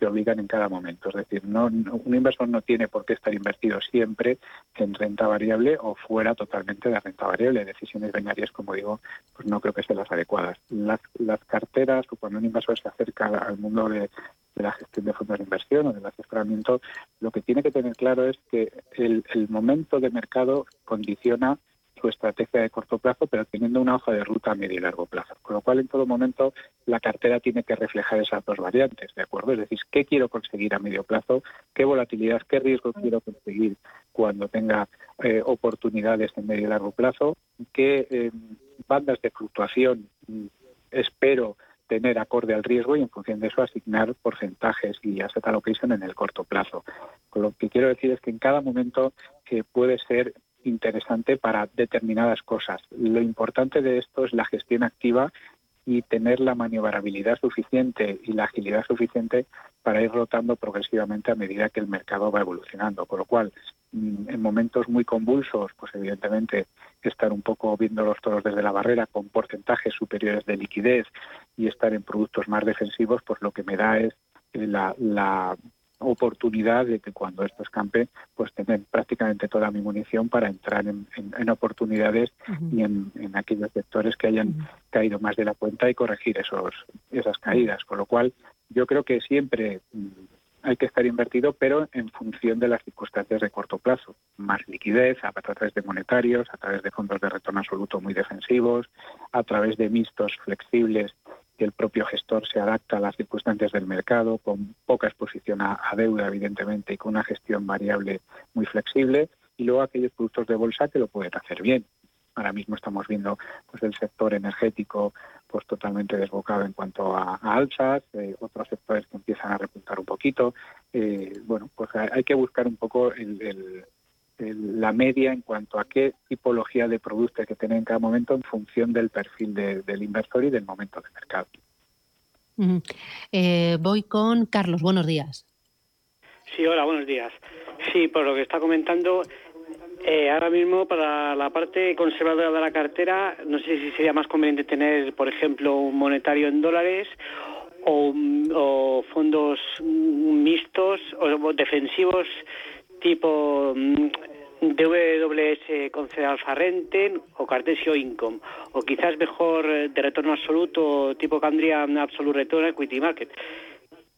obligan en cada momento. Es decir, no, un inversor no tiene por qué estar invertido siempre en renta variable o fuera totalmente de renta variable. Decisiones binarias, como digo, pues no creo que sean las adecuadas. Las, las carteras, cuando un inversor se acerca al mundo de, la gestión de fondos de inversión o del asesoramiento, lo que tiene que tener claro es que el momento de mercado condiciona su estrategia de corto plazo, pero teniendo una hoja de ruta a medio y largo plazo. Con lo cual, en todo momento, la cartera tiene que reflejar esas dos variantes, ¿de acuerdo? Es decir, qué quiero conseguir a medio plazo, qué volatilidad, qué riesgo quiero conseguir cuando tenga eh, oportunidades en medio y largo plazo, qué eh, bandas de fluctuación mm, espero tener acorde al riesgo y en función de eso asignar porcentajes y asset allocation en el corto plazo. Lo que quiero decir es que en cada momento que puede ser interesante para determinadas cosas. Lo importante de esto es la gestión activa y tener la maniobrabilidad suficiente y la agilidad suficiente para ir rotando progresivamente a medida que el mercado va evolucionando. Con lo cual, mm, en momentos muy convulsos, pues evidentemente estar un poco viendo los toros desde la barrera con porcentajes superiores de liquidez y estar en productos más defensivos, pues lo que me da es la, la oportunidad de que cuando esto escampe, pues tener prácticamente toda mi munición para entrar en, oportunidades y en, aquellos sectores que hayan caído más de la cuenta y corregir esos esas caídas. Con lo cual, yo creo que siempre mm, hay que estar invertido, pero en función de las circunstancias de corto plazo. Más liquidez a través de monetarios, a través de fondos de retorno absoluto muy defensivos, a través de mixtos flexibles el propio gestor se adapta a las circunstancias del mercado, con poca exposición a, deuda, evidentemente, y con una gestión variable muy flexible, y luego aquellos productos de bolsa que lo pueden hacer bien. Ahora mismo estamos viendo pues el sector energético pues totalmente desbocado en cuanto a, alzas, eh, otros sectores que empiezan a repuntar un poquito. Eh, bueno, pues hay que buscar un poco la media en cuanto a qué tipología de producto hay que tener en cada momento en función del perfil del inversor y del momento de mercado. Eh, voy con Carlos, buenos días. Sí, hola, buenos días. Sí, por lo que está comentando, eh, ahora mismo, para la parte conservadora de la cartera, no sé si sería más conveniente tener, por ejemplo, un monetario en dólares o, fondos mixtos o defensivos tipo mm, DWS con Alfa Renten o Cartesio Income, o quizás mejor eh, de retorno absoluto tipo Candrian Absolute Return Equity Market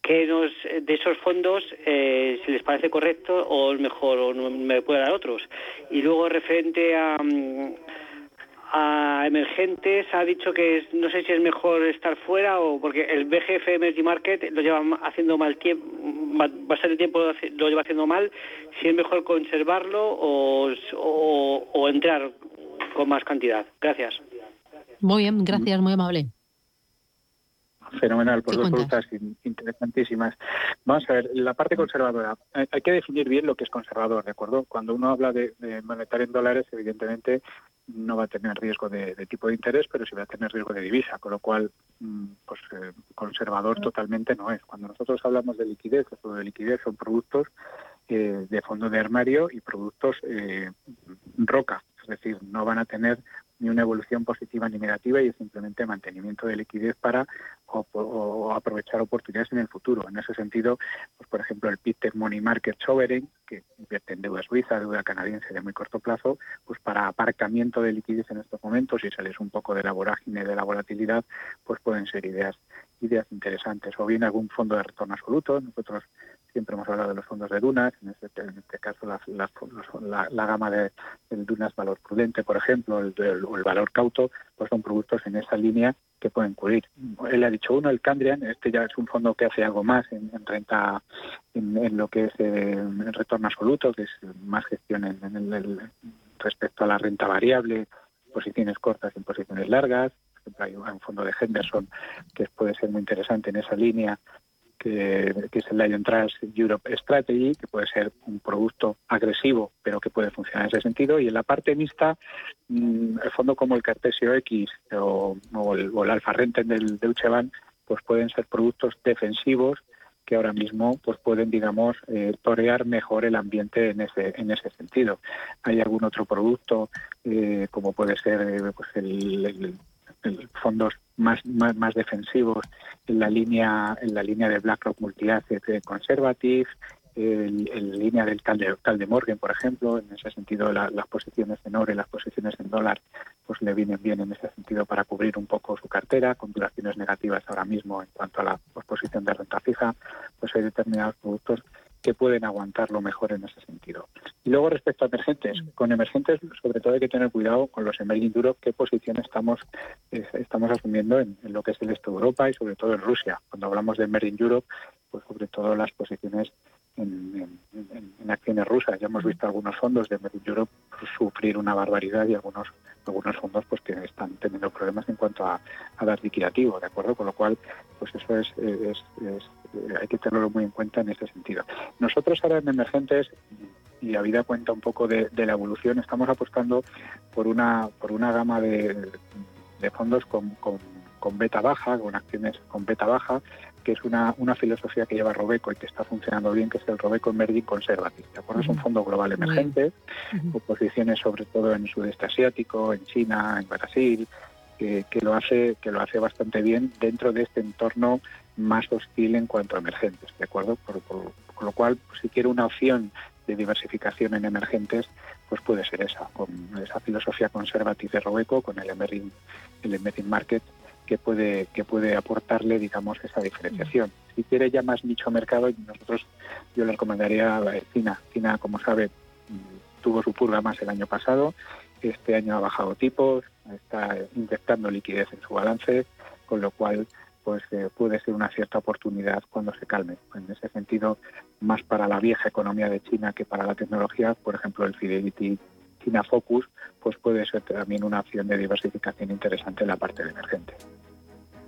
que nos, de esos fondos eh, si les parece correcto o mejor o no, me puede dar otros. Y luego referente a, a emergentes ha dicho que no sé si es mejor estar fuera o porque el BGF Emerging Market lo lleva haciendo mal tiempo, bastante tiempo lo lleva haciendo mal, si es mejor conservarlo o, o entrar con más cantidad. Gracias. Muy bien, gracias, muy amable. Fenomenal, por dos preguntas interesantísimas. Vamos a ver, la parte conservadora. Hay que definir bien lo que es conservador, ¿de acuerdo? Cuando uno habla de, monetario en dólares, evidentemente no va a tener riesgo de, tipo de interés, pero sí va a tener riesgo de divisa, con lo cual, mm, pues eh, conservador totalmente no es. Cuando nosotros hablamos de liquidez, o de liquidez son productos eh, de fondo de armario y productos eh, roca, es decir, no van a tener ni una evolución positiva ni negativa y es simplemente mantenimiento de liquidez para o, aprovechar oportunidades en el futuro. En ese sentido, pues por ejemplo el Peter Money Market Sovereign, que invierte en deuda suiza, deuda canadiense de muy corto plazo, pues para aparcamiento de liquidez en estos momentos y sales un poco de la vorágine de la volatilidad, pues pueden ser ideas ideas interesantes. O bien algún fondo de retorno absoluto. Nosotros siempre hemos hablado de los fondos de Dunas, en este, en este caso la, gama de, Dunas Valor Prudente, por ejemplo, el, el Valor Cauto, pues son productos en esa línea que pueden cubrir. Él ha dicho uno, el Candrian, este ya es un fondo que hace algo más en, renta, en, lo que es eh, retorno absoluto, que es más gestión respecto a la renta variable, posiciones cortas y posiciones largas. Hay un fondo de Henderson que puede ser muy interesante en esa línea que, es el Lion Trust Europe Strategy, que puede ser un producto agresivo, pero que puede funcionar en ese sentido. Y en la parte mixta, mm, el fondo como el Cartesio X o, el, Alfa Renten del Deutsche Bank, pues pueden ser productos defensivos que ahora mismo pues pueden digamos eh, torear mejor el ambiente en ese en ese sentido hay algún otro producto eh, como puede ser eh, pues el, fondos más, más, más, defensivos en la línea en la línea de BlackRock Multi-Asset Conservative, en, línea del tal de, tal de Morgan, por ejemplo, en ese sentido las posiciones en oro y las posiciones en dólar pues le vienen bien en ese sentido para cubrir un poco su cartera, con duraciones negativas ahora mismo en cuanto a la posición de renta fija, pues hay determinados productos que pueden aguantarlo mejor en ese sentido. Y luego respecto a emergentes, con emergentes sobre todo hay que tener cuidado con los emerging Europe, qué posición estamos estamos asumiendo en, lo que es el este de Europa y sobre todo en Rusia. Cuando hablamos de emerging Europe, pues sobre todo las posiciones en, acciones rusas. Ya hemos visto algunos fondos de Emerging Europe sufrir una barbaridad y algunos algunos fondos pues que están teniendo problemas en cuanto a, dar liquidativo, ¿de acuerdo? Con lo cual, pues eso es, hay que tenerlo muy en cuenta en ese sentido. Nosotros ahora en emergentes y vida cuenta un poco de, la evolución, estamos apostando por una por una gama de, fondos con, con, con beta baja, con acciones con beta baja, que es una, una filosofía que lleva Robeco y que está funcionando bien, que es el Robeco Emerging Conservative. ¿de Es un fondo global emergente, con posiciones sobre todo en sudeste asiático, en China, en Brasil, que, lo hace que lo hace bastante bien dentro de este entorno más hostil en cuanto a emergentes, ¿de acuerdo? Por, con lo cual, pues, si quiere una opción de diversificación en emergentes, pues puede ser esa, con esa filosofía conservativa de Robeco, con el emerging, el emerging market que puede que puede aportarle digamos esa diferenciación. Si quiere ya más nicho mercado nosotros yo le recomendaría China China como sabe tuvo su purga más el año pasado. Este año ha bajado tipos está inyectando liquidez en su balance con lo cual pues eh, puede ser una cierta oportunidad cuando se calme. En ese sentido, más para la vieja economía de China que para la tecnología, por ejemplo, el Fidelity China Focus, pues puede ser también una opción de diversificación interesante en la parte de emergente.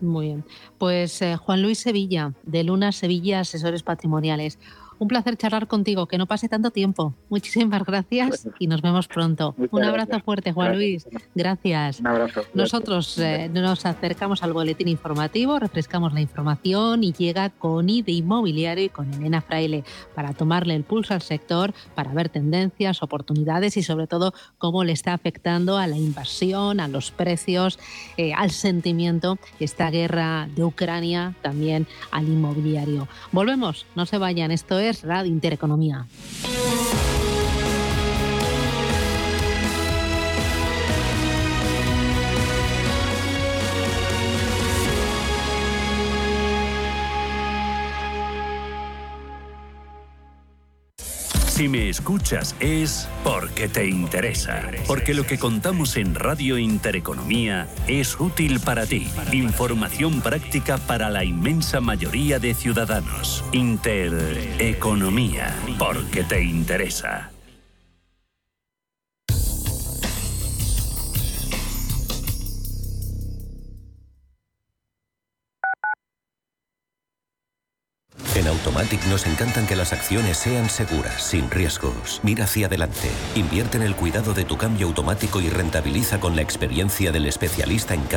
Muy bien. Pues eh, Juan Luis Sevilla, de Luna Sevilla Asesores Patrimoniales. Un placer charlar contigo, que no pase tanto tiempo. Muchísimas gracias y nos vemos pronto. Un abrazo fuerte, Juan Luis. Gracias. Un abrazo. Nosotros eh, nos acercamos al boletín informativo, refrescamos la información y llega con IDE Inmobiliario y con Elena Fraile para tomarle el pulso al sector, para ver tendencias, oportunidades y sobre todo cómo le está afectando a la invasión, a los precios, eh, al sentimiento esta guerra de Ucrania, también al inmobiliario. Volvemos, no se vayan, esto es Radio Intereconomía. Si me escuchas es porque te interesa, porque lo que contamos en Radio Intereconomía es útil para ti. Información práctica para la inmensa mayoría de ciudadanos. Intereconomía, porque te interesa. En Automatic nos encantan que las acciones sean seguras, sin riesgos. Mira hacia adelante. Invierte en el cuidado de tu cambio automático y rentabiliza con la experiencia del especialista en cambio